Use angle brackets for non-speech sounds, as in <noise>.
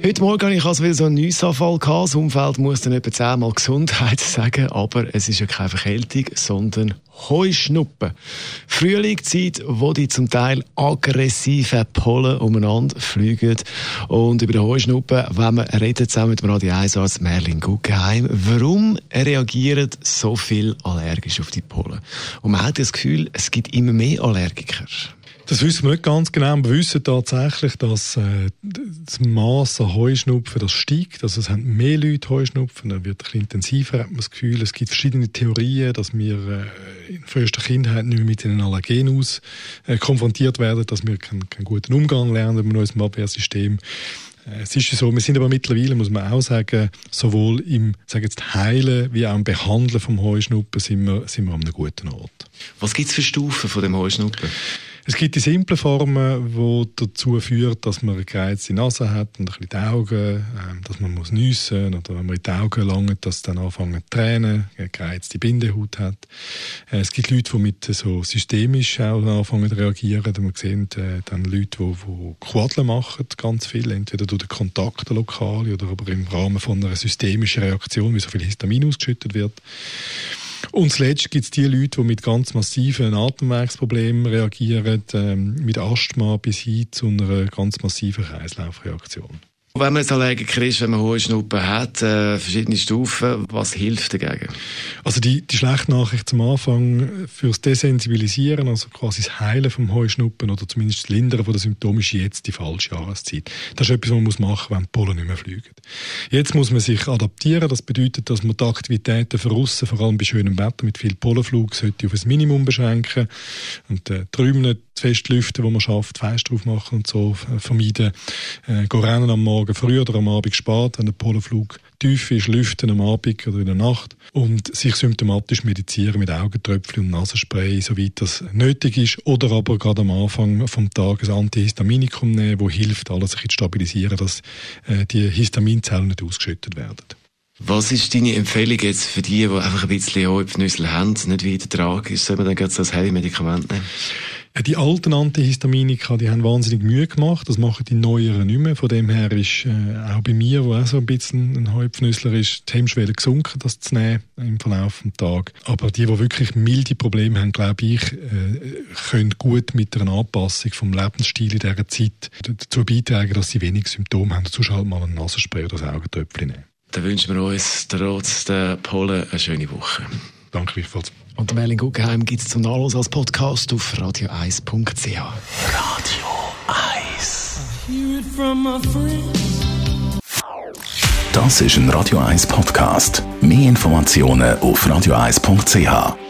Heute Morgen hatte ich also wieder so einen Nussanfall. Das Umfeld muss dann etwa zehnmal Gesundheit <laughs> sagen, aber es ist ja keine Verkältung, sondern Heuschnuppen. Frühlingszeit, wo die zum Teil aggressiven Pollen umeinander fliegen. Und über die Heuschnuppen, wenn man redet zusammen mit dem Radio 1 Arzt Merlin Guggenheim, warum reagieren so viel allergisch auf die Pollen? Und man hat das Gefühl, es gibt immer mehr Allergiker. Das wissen wir nicht ganz genau. Wir wissen tatsächlich, dass äh, das Maß an Heuschnupfen das steigt. Also es haben mehr Leute Heuschnupfen, dann wird es intensiver, hat man das Gefühl. Es gibt verschiedene Theorien, dass wir äh, in frühester Kindheit nicht mehr mit den Allergenen aus äh, konfrontiert werden, dass wir keinen, keinen guten Umgang lernen mit unserem Abwehrsystem. Äh, es ist so, wir sind aber mittlerweile, muss man auch sagen, sowohl im sagen jetzt, Heilen wie auch im Behandeln vom Heuschnuppen sind wir, sind wir an einem guten Ort. Was gibt es für Stufen von dem Heuschnuppen? Es gibt die simplen Formen, die dazu führen, dass man eine gereizte Nase hat und ein bisschen die Augen, äh, dass man muss nüssen oder wenn man in die Augen langt, dass dann anfangen zu tränen, eine gereizte Bindehaut hat. Äh, es gibt Leute, die mit so systemisch auch anfangen zu reagieren. Man sieht äh, dann Leute, die, die Quadeln machen, ganz viel, entweder durch den Kontakt lokal oder aber im Rahmen von einer systemischen Reaktion, wie so viel Histamin ausgeschüttet wird. Und zuletzt gibt es die Leute, die mit ganz massiven Atemwegsproblemen reagieren, ähm, mit Asthma bis hin zu einer ganz massiven Kreislaufreaktion. Wenn man jetzt Allergiker ist, wenn man hohe Schnuppen hat, äh, verschiedene Stufen, was hilft dagegen? Also die, die schlechte Nachricht zum Anfang fürs Desensibilisieren, also quasi das Heilen vom Heuschnuppen oder zumindest das Lindern von den Symptomen ist jetzt die falsche Jahreszeit. Das ist etwas, was man muss machen muss, wenn die Pollen nicht mehr fliegen. Jetzt muss man sich adaptieren. Das bedeutet, dass man die Aktivitäten für aussen, vor allem bei schönem Wetter mit viel Pollenflug, sollte auf ein Minimum beschränken und äh, nicht zu fest lüften, wo man schafft, Fenster aufmachen und so äh, vermeiden. Äh, gehen rennen am Morgen früh oder am Abend spät, wenn der Pollenflug tief ist, lüften am Abend oder in der Nacht und sich symptomatisch medizieren mit Augentröpfchen und Nasenspray, soweit das nötig ist. Oder aber gerade am Anfang vom Tag ein Antihistaminikum nehmen, wo hilft, alles sich zu stabilisieren, dass äh, die Histaminzellen nicht ausgeschüttet werden. Was ist deine Empfehlung jetzt für die, die einfach ein bisschen Heupfnüssel haben, nicht weiter tragisch? Soll man dann gerade so ein Heavy-Medikament nehmen? Die alten Antihistaminika, die haben wahnsinnig Mühe gemacht. Das machen die neueren nicht mehr. Von dem her ist äh, auch bei mir, wo auch so ein bisschen ein Häupfnüssler ist, die Hemmschwelle gesunken, das zu nehmen im Verlauf des Tages. Aber die, die wirklich milde Probleme haben, glaube ich, äh, können gut mit einer Anpassung vom Lebensstil in dieser Zeit dazu beitragen, dass sie wenig Symptome haben. Dazu halt mal ein Nasenspray oder ein Augentöpfchen nehmen. Dann wünschen wir uns trotz der Pollen eine schöne Woche. Danke gleichfalls. Und Merlin Guggenheim gibt es zum Nachlass als Podcast auf radio1.ch. Radio 1. Das ist ein Radio 1 Podcast. Mehr Informationen auf radio1.ch.